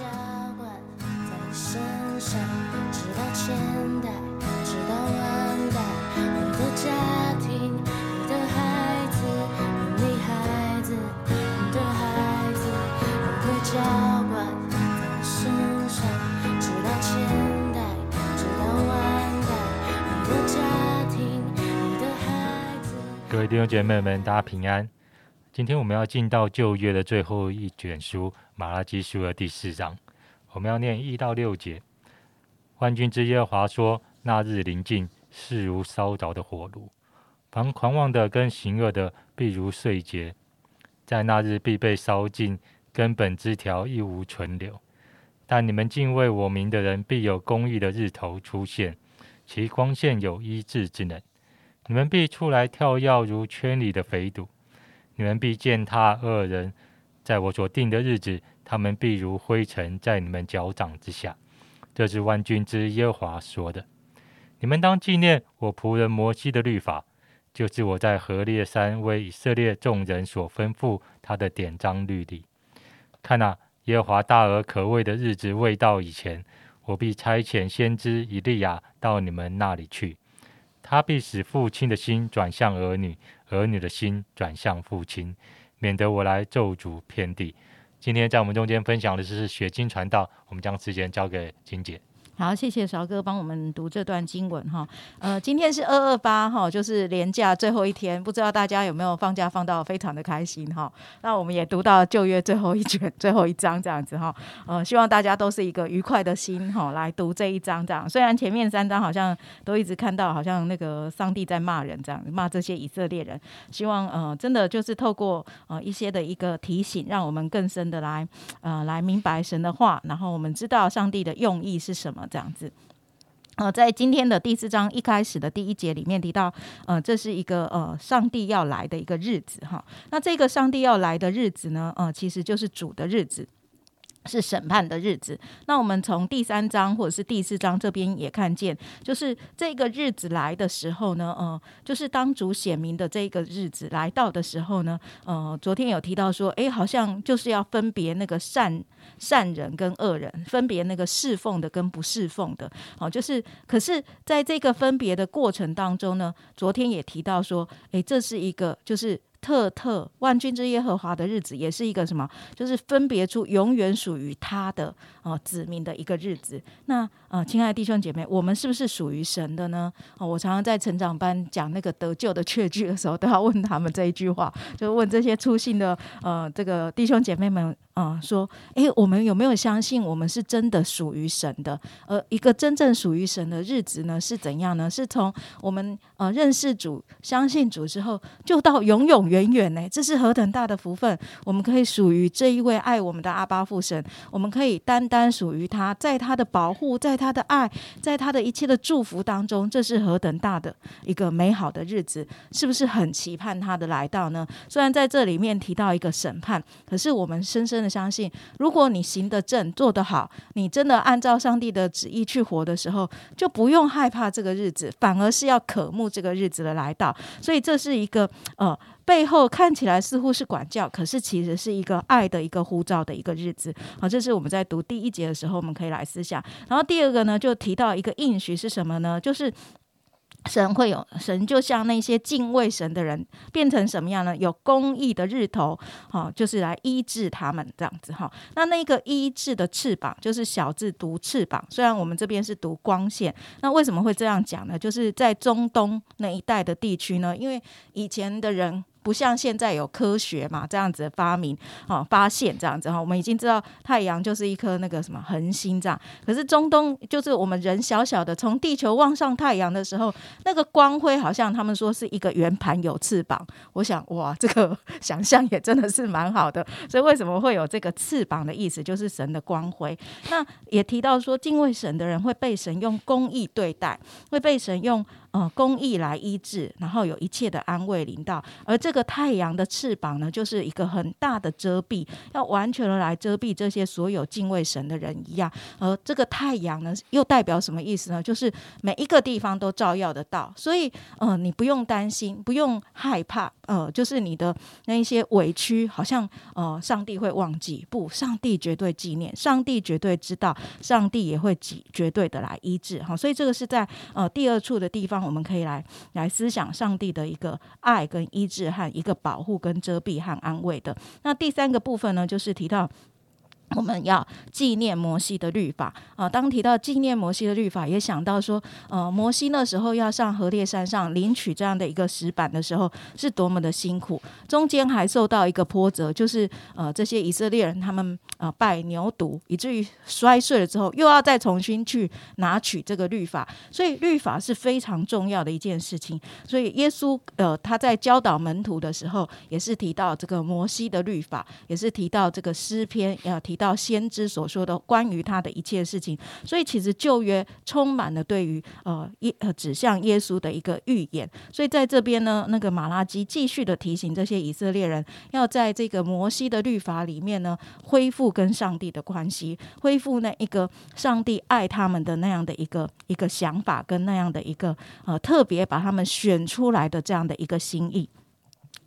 浇灌在你身上，直到千代，直到万代。你的家庭，你的孩子，你孩子，你的孩子，你会浇灌在你身上，直到千代，直到万代。你的家庭，你的孩子。各位弟兄姐妹们，大家平安。今天我们要进到旧约的最后一卷书《马拉基书》的第四章，我们要念一到六节。万军之耶和华说：“那日临近，势如烧着的火炉；凡狂妄的跟行恶的，必如碎秸，在那日必被烧尽，根本枝条一无存留。但你们敬畏我名的人，必有公义的日头出现，其光线有医治之能。你们必出来跳跃，如圈里的肥犊。”你们必践踏恶人，在我所定的日子，他们必如灰尘在你们脚掌之下。这是万军之耶和华说的。你们当纪念我仆人摩西的律法，就是我在何烈山为以色列众人所吩咐他的典章律例。看啊，耶和华大而可畏的日子未到以前，我必差遣先知以利亚到你们那里去，他必使父亲的心转向儿女。儿女的心转向父亲，免得我来咒诅遍地。今天在我们中间分享的是学经传道，我们将时间交给金姐。好，谢谢韶哥帮我们读这段经文哈。呃，今天是二二八哈，就是连假最后一天，不知道大家有没有放假放到非常的开心哈。那我们也读到旧约最后一卷 最后一章这样子哈。呃，希望大家都是一个愉快的心哈来读这一章这样。虽然前面三章好像都一直看到好像那个上帝在骂人这样，骂这些以色列人。希望呃真的就是透过呃一些的一个提醒，让我们更深的来呃来明白神的话，然后我们知道上帝的用意是什么。这样子，呃，在今天的第四章一开始的第一节里面提到，呃，这是一个呃上帝要来的一个日子哈。那这个上帝要来的日子呢，呃，其实就是主的日子。是审判的日子。那我们从第三章或者是第四章这边也看见，就是这个日子来的时候呢，呃，就是当主显明的这个日子来到的时候呢，呃，昨天有提到说，哎，好像就是要分别那个善善人跟恶人，分别那个侍奉的跟不侍奉的。好，就是可是在这个分别的过程当中呢，昨天也提到说，哎，这是一个就是。特特万军之耶和华的日子，也是一个什么？就是分别出永远属于他的哦子民的一个日子。那呃，亲爱的弟兄姐妹，我们是不是属于神的呢？哦，我常常在成长班讲那个得救的确据的时候，都要问他们这一句话，就问这些出信的呃这个弟兄姐妹们。啊，说，哎，我们有没有相信我们是真的属于神的？呃，一个真正属于神的日子呢，是怎样呢？是从我们呃认识主、相信主之后，就到永永远远呢？这是何等大的福分！我们可以属于这一位爱我们的阿巴父神，我们可以单单属于他，在他的保护，在他的爱，在他的一切的祝福当中，这是何等大的一个美好的日子！是不是很期盼他的来到呢？虽然在这里面提到一个审判，可是我们深深的。相信，如果你行得正、做得好，你真的按照上帝的旨意去活的时候，就不用害怕这个日子，反而是要渴慕这个日子的来到。所以这是一个呃，背后看起来似乎是管教，可是其实是一个爱的一个呼召的一个日子。好，这是我们在读第一节的时候，我们可以来思想。然后第二个呢，就提到一个应许是什么呢？就是。神会有神，就像那些敬畏神的人，变成什么样呢？有公义的日头，哈，就是来医治他们这样子哈。那那个医治的翅膀，就是小字读翅膀。虽然我们这边是读光线，那为什么会这样讲呢？就是在中东那一带的地区呢，因为以前的人。不像现在有科学嘛，这样子发明哦，发现这样子哈，我们已经知道太阳就是一颗那个什么恒星这样。可是中东就是我们人小小的从地球望上太阳的时候，那个光辉好像他们说是一个圆盘有翅膀。我想哇，这个想象也真的是蛮好的。所以为什么会有这个翅膀的意思，就是神的光辉。那也提到说，敬畏神的人会被神用公义对待，会被神用。呃，公益来医治，然后有一切的安慰临到，而这个太阳的翅膀呢，就是一个很大的遮蔽，要完全的来遮蔽这些所有敬畏神的人一样。而这个太阳呢，又代表什么意思呢？就是每一个地方都照耀得到，所以呃，你不用担心，不用害怕。呃，就是你的那一些委屈，好像呃，上帝会忘记？不，上帝绝对纪念，上帝绝对知道，上帝也会绝绝对的来医治哈。所以这个是在呃第二处的地方，我们可以来来思想上帝的一个爱跟医治和一个保护跟遮蔽和安慰的。那第三个部分呢，就是提到。我们要纪念摩西的律法啊！当提到纪念摩西的律法，也想到说，呃，摩西那时候要上河烈山上领取这样的一个石板的时候，是多么的辛苦，中间还受到一个波折，就是呃，这些以色列人他们呃拜牛犊，以至于摔碎了之后，又要再重新去拿取这个律法，所以律法是非常重要的一件事情。所以耶稣呃他在教导门徒的时候，也是提到这个摩西的律法，也是提到这个诗篇要提。到先知所说的关于他的一切事情，所以其实旧约充满了对于呃耶呃指向耶稣的一个预言。所以在这边呢，那个马拉基继续的提醒这些以色列人，要在这个摩西的律法里面呢，恢复跟上帝的关系，恢复那一个上帝爱他们的那样的一个一个想法，跟那样的一个呃特别把他们选出来的这样的一个心意。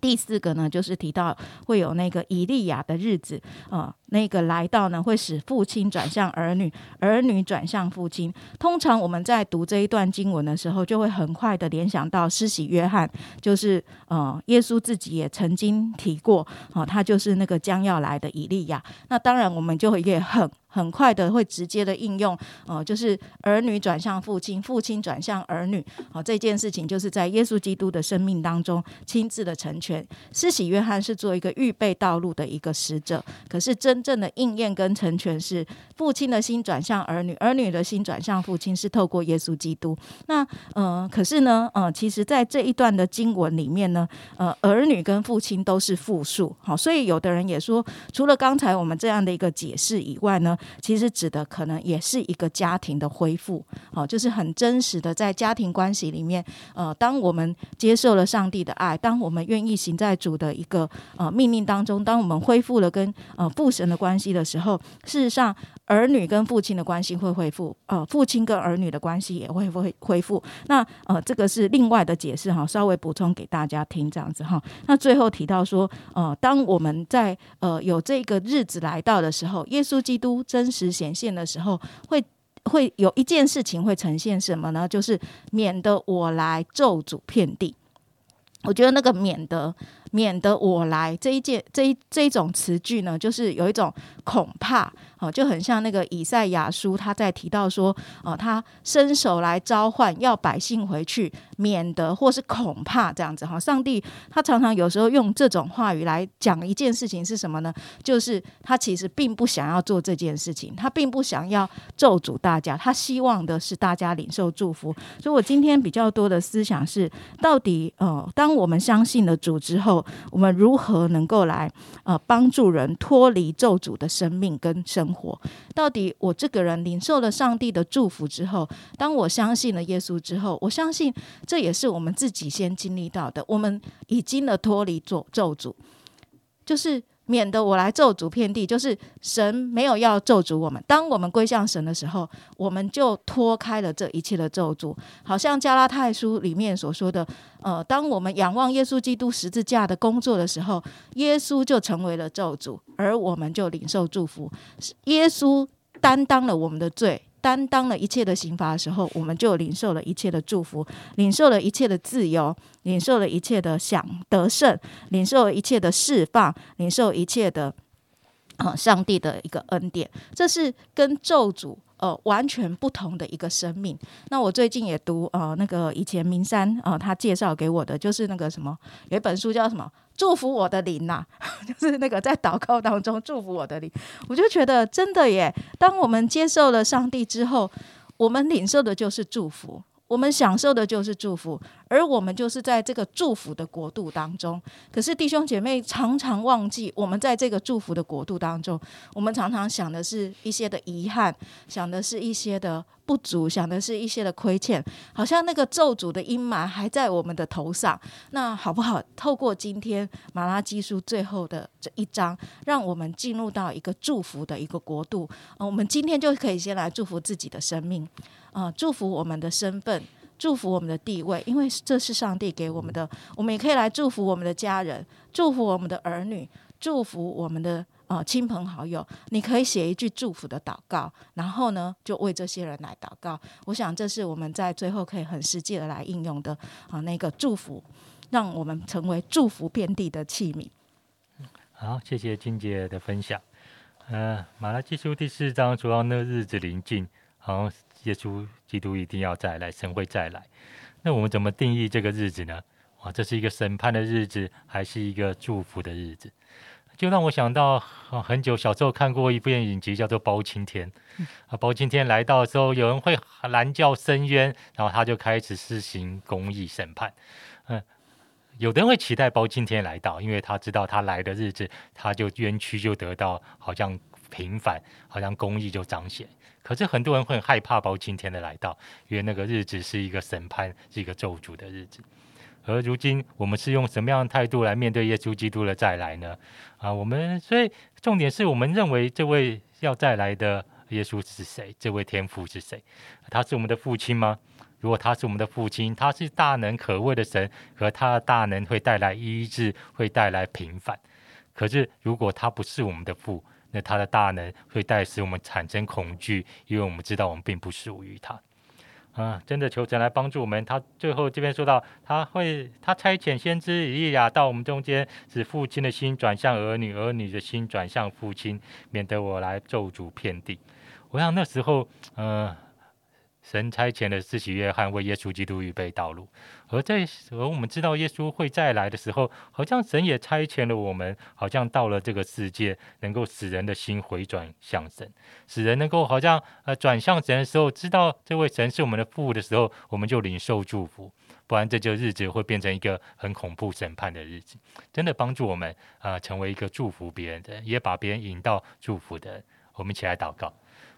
第四个呢，就是提到会有那个以利亚的日子啊。那个来到呢，会使父亲转向儿女，儿女转向父亲。通常我们在读这一段经文的时候，就会很快的联想到施洗约翰，就是呃，耶稣自己也曾经提过，哦，他就是那个将要来的以利亚。那当然，我们就会也很很快的会直接的应用，呃，就是儿女转向父亲，父亲转向儿女，好，这件事情就是在耶稣基督的生命当中亲自的成全。施洗约翰是做一个预备道路的一个使者，可是真。正的应验跟成全是父亲的心转向儿女，儿女的心转向父亲，是透过耶稣基督。那呃，可是呢，呃，其实，在这一段的经文里面呢，呃，儿女跟父亲都是复数。好，所以有的人也说，除了刚才我们这样的一个解释以外呢，其实指的可能也是一个家庭的恢复。好，就是很真实的在家庭关系里面，呃，当我们接受了上帝的爱，当我们愿意行在主的一个呃命令当中，当我们恢复了跟呃父神的。关系的时候，事实上，儿女跟父亲的关系会恢复，呃，父亲跟儿女的关系也会恢恢复。那呃，这个是另外的解释哈，稍微补充给大家听这样子哈。那最后提到说，呃，当我们在呃有这个日子来到的时候，耶稣基督真实显现的时候，会会有一件事情会呈现什么呢？就是免得我来咒诅遍地。我觉得那个免得。免得我来这一件这一这一种词句呢，就是有一种恐怕就很像那个以赛亚书，他在提到说，哦，他伸手来召唤，要百姓回去，免得或是恐怕这样子哈。上帝他常常有时候用这种话语来讲一件事情是什么呢？就是他其实并不想要做这件事情，他并不想要咒诅大家，他希望的是大家领受祝福。所以我今天比较多的思想是，到底呃，当我们相信了主之后。我们如何能够来呃帮助人脱离咒诅的生命跟生？活到底我这个人领受了上帝的祝福之后，当我相信了耶稣之后，我相信这也是我们自己先经历到的。我们已经了脱离咒咒诅，就是。免得我来咒诅遍地，就是神没有要咒诅我们。当我们归向神的时候，我们就脱开了这一切的咒诅。好像加拉太书里面所说的，呃，当我们仰望耶稣基督十字架的工作的时候，耶稣就成为了咒诅，而我们就领受祝福。耶稣担当了我们的罪。担当了一切的刑罚的时候，我们就领受了一切的祝福，领受了一切的自由，领受了一切的享得胜，领受一切的释放，领受一切的啊，上帝的一个恩典。这是跟咒诅。呃，完全不同的一个生命。那我最近也读呃，那个以前明山呃，他介绍给我的就是那个什么，有一本书叫什么“祝福我的灵”呐，就是那个在祷告当中祝福我的灵。我就觉得真的耶，当我们接受了上帝之后，我们领受的就是祝福。我们享受的就是祝福，而我们就是在这个祝福的国度当中。可是弟兄姐妹常常忘记，我们在这个祝福的国度当中，我们常常想的是一些的遗憾，想的是一些的不足，想的是一些的亏欠，好像那个咒诅的阴霾还在我们的头上。那好不好？透过今天马拉基书最后的这一章，让我们进入到一个祝福的一个国度。我们今天就可以先来祝福自己的生命。啊，祝福我们的身份，祝福我们的地位，因为这是上帝给我们的。我们也可以来祝福我们的家人，祝福我们的儿女，祝福我们的呃亲朋好友。你可以写一句祝福的祷告，然后呢，就为这些人来祷告。我想这是我们在最后可以很实际的来应用的啊，那个祝福，让我们成为祝福遍地的器皿。好，谢谢金姐的分享。呃，马拉基书第四章说到那日子临近，好耶稣基督一定要再来，神会再来。那我们怎么定义这个日子呢？哇，这是一个审判的日子，还是一个祝福的日子？就让我想到，很久小时候看过一部电影集，叫做《包青天》。啊，包青天来到的时候，有人会拦叫申冤，然后他就开始施行公义审判。嗯。有的人会期待包青天来到，因为他知道他来的日子，他就冤屈就得到好像平反，好像公义就彰显。可是很多人会很害怕包青天的来到，因为那个日子是一个审判，是一个咒诅的日子。而如今我们是用什么样的态度来面对耶稣基督的再来呢？啊，我们所以重点是我们认为这位要再来的耶稣是谁？这位天父是谁？他是我们的父亲吗？如果他是我们的父亲，他是大能可畏的神，和他的大能会带来医治，会带来平反。可是如果他不是我们的父，那他的大能会带使我们产生恐惧，因为我们知道我们并不属于他。啊，真的求神来帮助我们。他最后这边说到，他会他差遣先知以利亚到我们中间，使父亲的心转向儿女，儿女的心转向父亲，免得我来咒诅遍地。我想那时候，嗯。神差遣了四喜约翰为耶稣基督预备道路，而在而我们知道耶稣会再来的时候，好像神也差遣了我们，好像到了这个世界，能够使人的心回转向神，使人能够好像呃转向神的时候，知道这位神是我们的父的时候，我们就领受祝福，不然这就日子会变成一个很恐怖审判的日子。真的帮助我们啊，成为一个祝福别人的，也把别人引到祝福的。我们一起来祷告。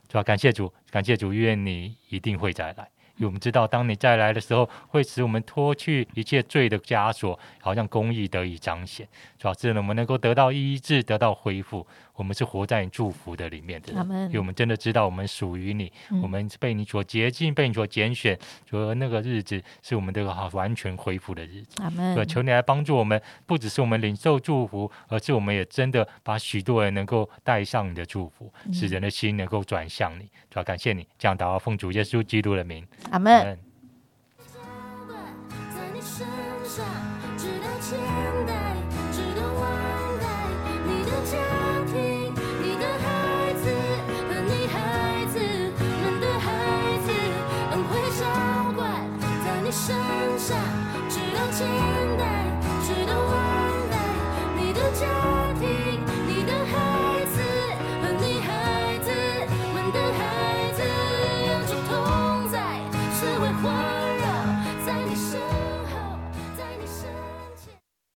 主要感谢主，感谢主，愿你一定会再来。因为我们知道，当你再来的时候，会使我们脱去一切罪的枷锁，好像公义得以彰显。主要是，我们能够得到医治，得到恢复。我们是活在你祝福的里面的，因为我们真的知道我们属于你，我们被你所洁净，被你所拣选。主那个日子是我们这个好完全恢复的日子。阿门。求你来帮助我们，不只是我们领受祝福，而是我们也真的把许多人能够带上你的祝福，使人的心能够转向你。主要感谢你，这样祷告奉主耶稣基督的名。阿门。